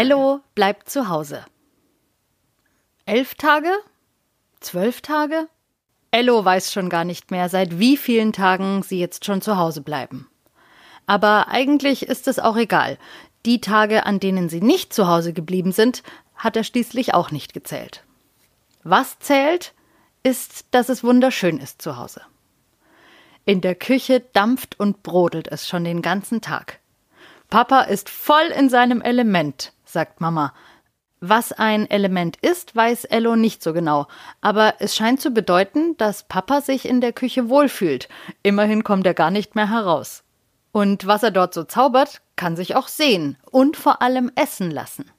Ello bleibt zu Hause. Elf Tage? Zwölf Tage? Ello weiß schon gar nicht mehr, seit wie vielen Tagen sie jetzt schon zu Hause bleiben. Aber eigentlich ist es auch egal. Die Tage, an denen sie nicht zu Hause geblieben sind, hat er schließlich auch nicht gezählt. Was zählt, ist, dass es wunderschön ist zu Hause. In der Küche dampft und brodelt es schon den ganzen Tag. Papa ist voll in seinem Element, sagt Mama. Was ein Element ist, weiß Ello nicht so genau, aber es scheint zu bedeuten, dass Papa sich in der Küche wohlfühlt. Immerhin kommt er gar nicht mehr heraus. Und was er dort so zaubert, kann sich auch sehen und vor allem essen lassen.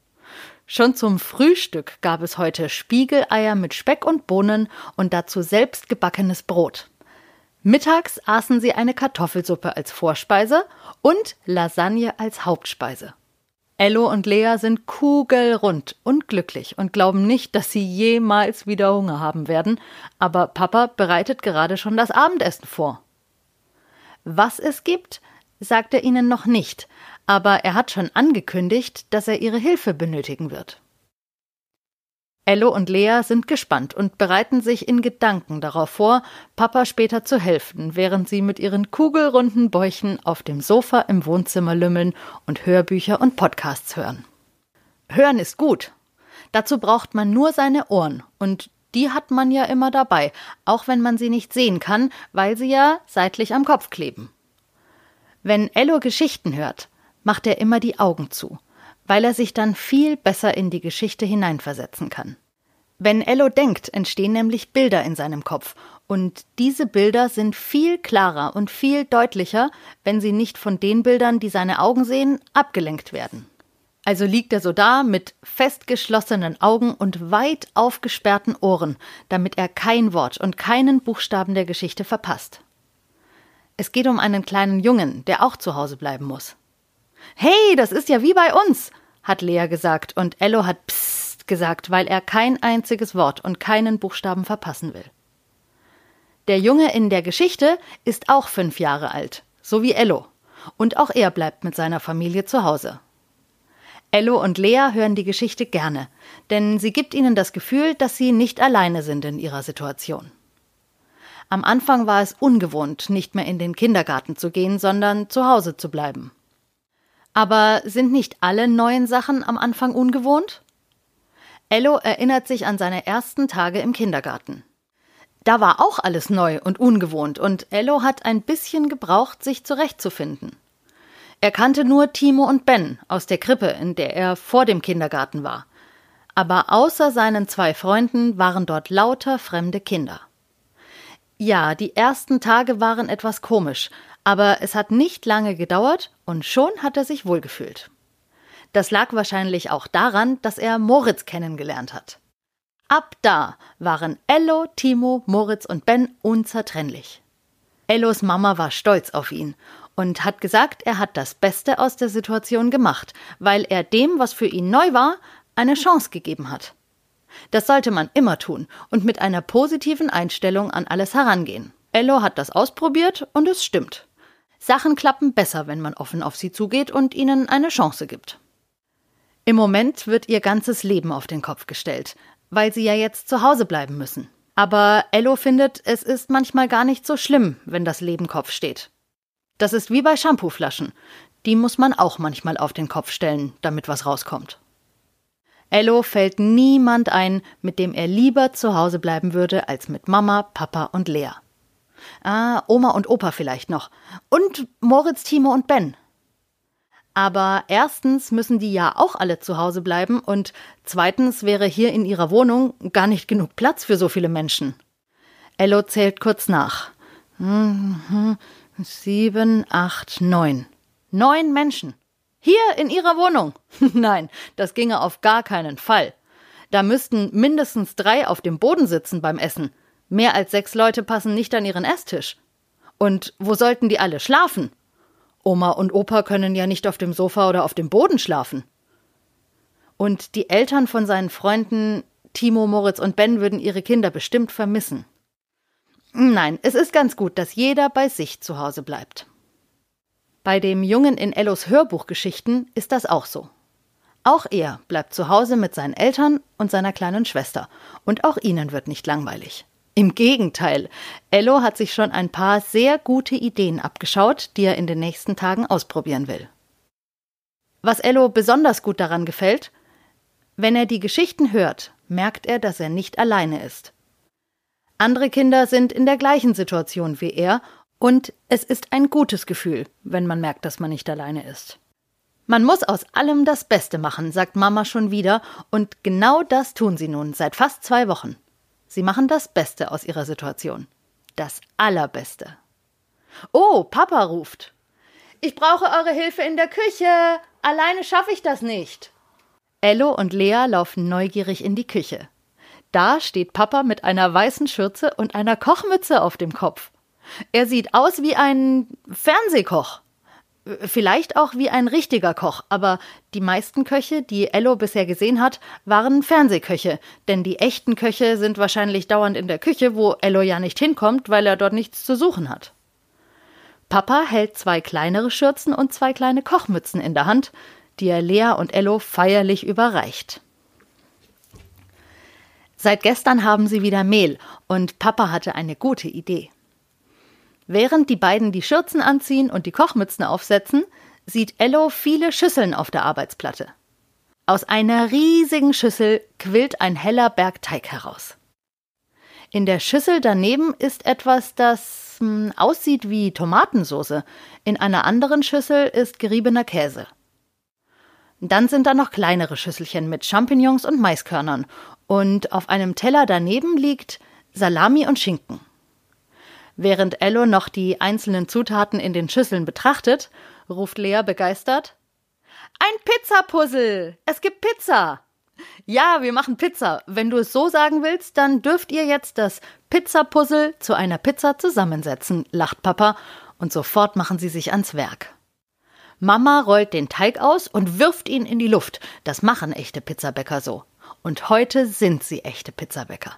Schon zum Frühstück gab es heute Spiegeleier mit Speck und Bohnen und dazu selbst gebackenes Brot. Mittags aßen sie eine Kartoffelsuppe als Vorspeise und Lasagne als Hauptspeise. Ello und Lea sind kugelrund und glücklich und glauben nicht, dass sie jemals wieder Hunger haben werden, aber Papa bereitet gerade schon das Abendessen vor. Was es gibt, sagt er ihnen noch nicht, aber er hat schon angekündigt, dass er ihre Hilfe benötigen wird. Ello und Lea sind gespannt und bereiten sich in Gedanken darauf vor, Papa später zu helfen, während sie mit ihren kugelrunden Bäuchen auf dem Sofa im Wohnzimmer lümmeln und Hörbücher und Podcasts hören. Hören ist gut. Dazu braucht man nur seine Ohren und die hat man ja immer dabei, auch wenn man sie nicht sehen kann, weil sie ja seitlich am Kopf kleben. Wenn Ello Geschichten hört, macht er immer die Augen zu weil er sich dann viel besser in die Geschichte hineinversetzen kann. Wenn Ello denkt, entstehen nämlich Bilder in seinem Kopf, und diese Bilder sind viel klarer und viel deutlicher, wenn sie nicht von den Bildern, die seine Augen sehen, abgelenkt werden. Also liegt er so da mit fest geschlossenen Augen und weit aufgesperrten Ohren, damit er kein Wort und keinen Buchstaben der Geschichte verpasst. Es geht um einen kleinen Jungen, der auch zu Hause bleiben muss. Hey, das ist ja wie bei uns, hat Lea gesagt, und Ello hat Psst gesagt, weil er kein einziges Wort und keinen Buchstaben verpassen will. Der Junge in der Geschichte ist auch fünf Jahre alt, so wie Ello, und auch er bleibt mit seiner Familie zu Hause. Ello und Lea hören die Geschichte gerne, denn sie gibt ihnen das Gefühl, dass sie nicht alleine sind in ihrer Situation. Am Anfang war es ungewohnt, nicht mehr in den Kindergarten zu gehen, sondern zu Hause zu bleiben. Aber sind nicht alle neuen Sachen am Anfang ungewohnt? Ello erinnert sich an seine ersten Tage im Kindergarten. Da war auch alles neu und ungewohnt und Ello hat ein bisschen gebraucht, sich zurechtzufinden. Er kannte nur Timo und Ben aus der Krippe, in der er vor dem Kindergarten war. Aber außer seinen zwei Freunden waren dort lauter fremde Kinder. Ja, die ersten Tage waren etwas komisch, aber es hat nicht lange gedauert und schon hat er sich wohlgefühlt. Das lag wahrscheinlich auch daran, dass er Moritz kennengelernt hat. Ab da waren Ello, Timo, Moritz und Ben unzertrennlich. Ellos Mama war stolz auf ihn und hat gesagt, er hat das Beste aus der Situation gemacht, weil er dem, was für ihn neu war, eine Chance gegeben hat. Das sollte man immer tun und mit einer positiven Einstellung an alles herangehen. Ello hat das ausprobiert und es stimmt. Sachen klappen besser, wenn man offen auf sie zugeht und ihnen eine Chance gibt. Im Moment wird ihr ganzes Leben auf den Kopf gestellt, weil sie ja jetzt zu Hause bleiben müssen. Aber Ello findet, es ist manchmal gar nicht so schlimm, wenn das Leben Kopf steht. Das ist wie bei Shampooflaschen. Die muss man auch manchmal auf den Kopf stellen, damit was rauskommt. Ello fällt niemand ein, mit dem er lieber zu Hause bleiben würde als mit Mama, Papa und Lea. Ah, Oma und Opa vielleicht noch. Und Moritz, Timo und Ben. Aber erstens müssen die ja auch alle zu Hause bleiben und zweitens wäre hier in ihrer Wohnung gar nicht genug Platz für so viele Menschen. Ello zählt kurz nach. Mhm, sieben, acht, neun. Neun Menschen. Hier in ihrer Wohnung. Nein, das ginge auf gar keinen Fall. Da müssten mindestens drei auf dem Boden sitzen beim Essen. Mehr als sechs Leute passen nicht an ihren Esstisch. Und wo sollten die alle schlafen? Oma und Opa können ja nicht auf dem Sofa oder auf dem Boden schlafen. Und die Eltern von seinen Freunden Timo, Moritz und Ben würden ihre Kinder bestimmt vermissen. Nein, es ist ganz gut, dass jeder bei sich zu Hause bleibt. Bei dem Jungen in Ellos Hörbuchgeschichten ist das auch so. Auch er bleibt zu Hause mit seinen Eltern und seiner kleinen Schwester. Und auch ihnen wird nicht langweilig. Im Gegenteil, Ello hat sich schon ein paar sehr gute Ideen abgeschaut, die er in den nächsten Tagen ausprobieren will. Was Ello besonders gut daran gefällt, wenn er die Geschichten hört, merkt er, dass er nicht alleine ist. Andere Kinder sind in der gleichen Situation wie er, und es ist ein gutes Gefühl, wenn man merkt, dass man nicht alleine ist. Man muss aus allem das Beste machen, sagt Mama schon wieder, und genau das tun sie nun seit fast zwei Wochen. Sie machen das Beste aus ihrer Situation. Das Allerbeste. Oh, Papa ruft. Ich brauche eure Hilfe in der Küche. Alleine schaffe ich das nicht. Ello und Lea laufen neugierig in die Küche. Da steht Papa mit einer weißen Schürze und einer Kochmütze auf dem Kopf. Er sieht aus wie ein Fernsehkoch. Vielleicht auch wie ein richtiger Koch, aber die meisten Köche, die Ello bisher gesehen hat, waren Fernsehköche, denn die echten Köche sind wahrscheinlich dauernd in der Küche, wo Ello ja nicht hinkommt, weil er dort nichts zu suchen hat. Papa hält zwei kleinere Schürzen und zwei kleine Kochmützen in der Hand, die er Lea und Ello feierlich überreicht. Seit gestern haben sie wieder Mehl und Papa hatte eine gute Idee. Während die beiden die Schürzen anziehen und die Kochmützen aufsetzen, sieht Ello viele Schüsseln auf der Arbeitsplatte. Aus einer riesigen Schüssel quillt ein heller Berg Teig heraus. In der Schüssel daneben ist etwas, das hm, aussieht wie Tomatensoße. In einer anderen Schüssel ist geriebener Käse. Dann sind da noch kleinere Schüsselchen mit Champignons und Maiskörnern. Und auf einem Teller daneben liegt Salami und Schinken. Während Ello noch die einzelnen Zutaten in den Schüsseln betrachtet, ruft Lea begeistert: Ein Pizzapuzzle! Es gibt Pizza! Ja, wir machen Pizza. Wenn du es so sagen willst, dann dürft ihr jetzt das Pizzapuzzle zu einer Pizza zusammensetzen, lacht Papa, und sofort machen sie sich ans Werk. Mama rollt den Teig aus und wirft ihn in die Luft. Das machen echte Pizzabäcker so. Und heute sind sie echte Pizzabäcker.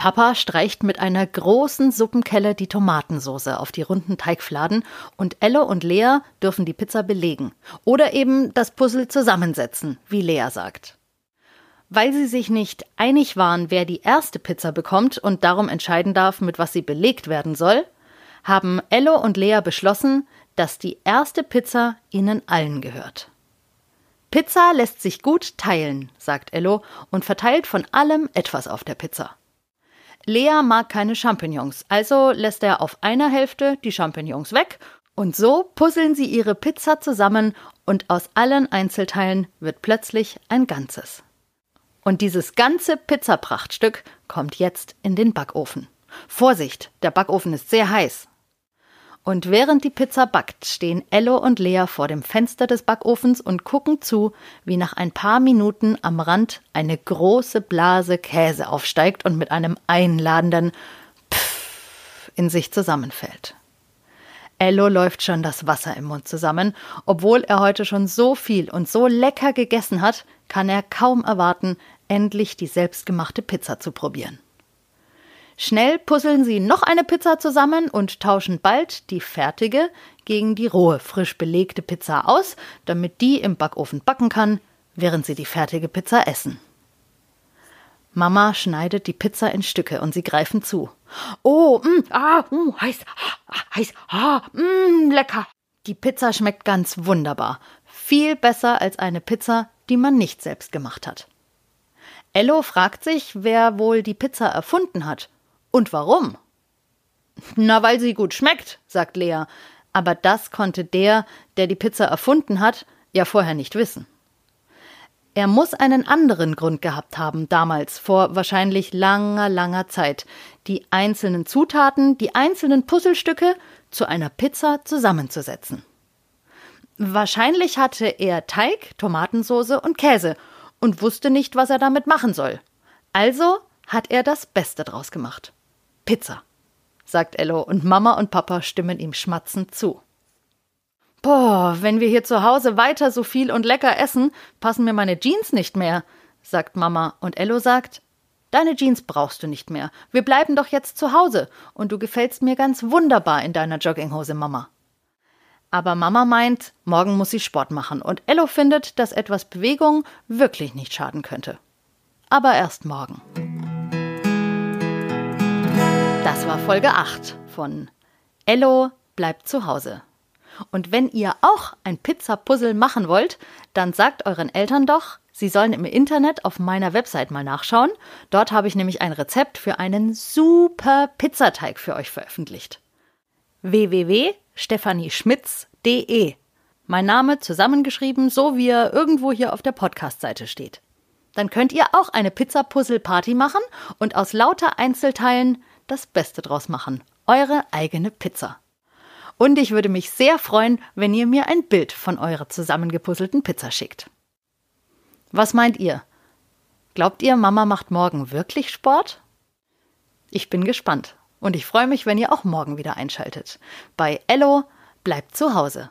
Papa streicht mit einer großen Suppenkelle die Tomatensoße auf die runden Teigfladen und Elle und Lea dürfen die Pizza belegen oder eben das Puzzle zusammensetzen, wie Lea sagt. Weil sie sich nicht einig waren, wer die erste Pizza bekommt und darum entscheiden darf, mit was sie belegt werden soll, haben Ello und Lea beschlossen, dass die erste Pizza ihnen allen gehört. Pizza lässt sich gut teilen, sagt Ello und verteilt von allem etwas auf der Pizza. Lea mag keine Champignons, also lässt er auf einer Hälfte die Champignons weg und so puzzeln sie ihre Pizza zusammen und aus allen Einzelteilen wird plötzlich ein Ganzes. Und dieses ganze Pizzaprachtstück kommt jetzt in den Backofen. Vorsicht, der Backofen ist sehr heiß. Und während die Pizza backt, stehen Ello und Lea vor dem Fenster des Backofens und gucken zu, wie nach ein paar Minuten am Rand eine große Blase Käse aufsteigt und mit einem einladenden Pfff in sich zusammenfällt. Ello läuft schon das Wasser im Mund zusammen. Obwohl er heute schon so viel und so lecker gegessen hat, kann er kaum erwarten, endlich die selbstgemachte Pizza zu probieren. Schnell puzzeln sie noch eine Pizza zusammen und tauschen bald die fertige gegen die rohe, frisch belegte Pizza aus, damit die im Backofen backen kann, während sie die fertige Pizza essen. Mama schneidet die Pizza in Stücke und sie greifen zu. Oh, mm, ah, mm, heiß, ah, heiß, ah, mm, lecker. Die Pizza schmeckt ganz wunderbar. Viel besser als eine Pizza, die man nicht selbst gemacht hat. Ello fragt sich, wer wohl die Pizza erfunden hat und warum? Na, weil sie gut schmeckt, sagt Lea. Aber das konnte der, der die Pizza erfunden hat, ja vorher nicht wissen. Er muss einen anderen Grund gehabt haben, damals, vor wahrscheinlich langer, langer Zeit, die einzelnen Zutaten, die einzelnen Puzzlestücke zu einer Pizza zusammenzusetzen. Wahrscheinlich hatte er Teig, Tomatensauce und Käse und wusste nicht, was er damit machen soll. Also hat er das Beste draus gemacht. Pizza, sagt Ello, und Mama und Papa stimmen ihm schmatzend zu. Boah, wenn wir hier zu Hause weiter so viel und lecker essen, passen mir meine Jeans nicht mehr, sagt Mama, und Ello sagt, Deine Jeans brauchst du nicht mehr. Wir bleiben doch jetzt zu Hause, und du gefällst mir ganz wunderbar in deiner Jogginghose, Mama. Aber Mama meint, morgen muss sie Sport machen und Ello findet, dass etwas Bewegung wirklich nicht schaden könnte. Aber erst morgen. Das war Folge 8 von Ello bleibt zu Hause. Und wenn ihr auch ein Pizza-Puzzle machen wollt, dann sagt euren Eltern doch, sie sollen im Internet auf meiner Website mal nachschauen. Dort habe ich nämlich ein Rezept für einen super Pizzateig für euch veröffentlicht. www.stephanieschmitz.de Mein Name zusammengeschrieben, so wie er irgendwo hier auf der Podcast-Seite steht. Dann könnt ihr auch eine Pizza-Puzzle-Party machen und aus lauter Einzelteilen das Beste draus machen. Eure eigene Pizza. Und ich würde mich sehr freuen, wenn ihr mir ein Bild von eurer zusammengepuzzelten Pizza schickt. Was meint ihr? Glaubt ihr, Mama macht morgen wirklich Sport? Ich bin gespannt und ich freue mich, wenn ihr auch morgen wieder einschaltet. Bei Ello bleibt zu Hause.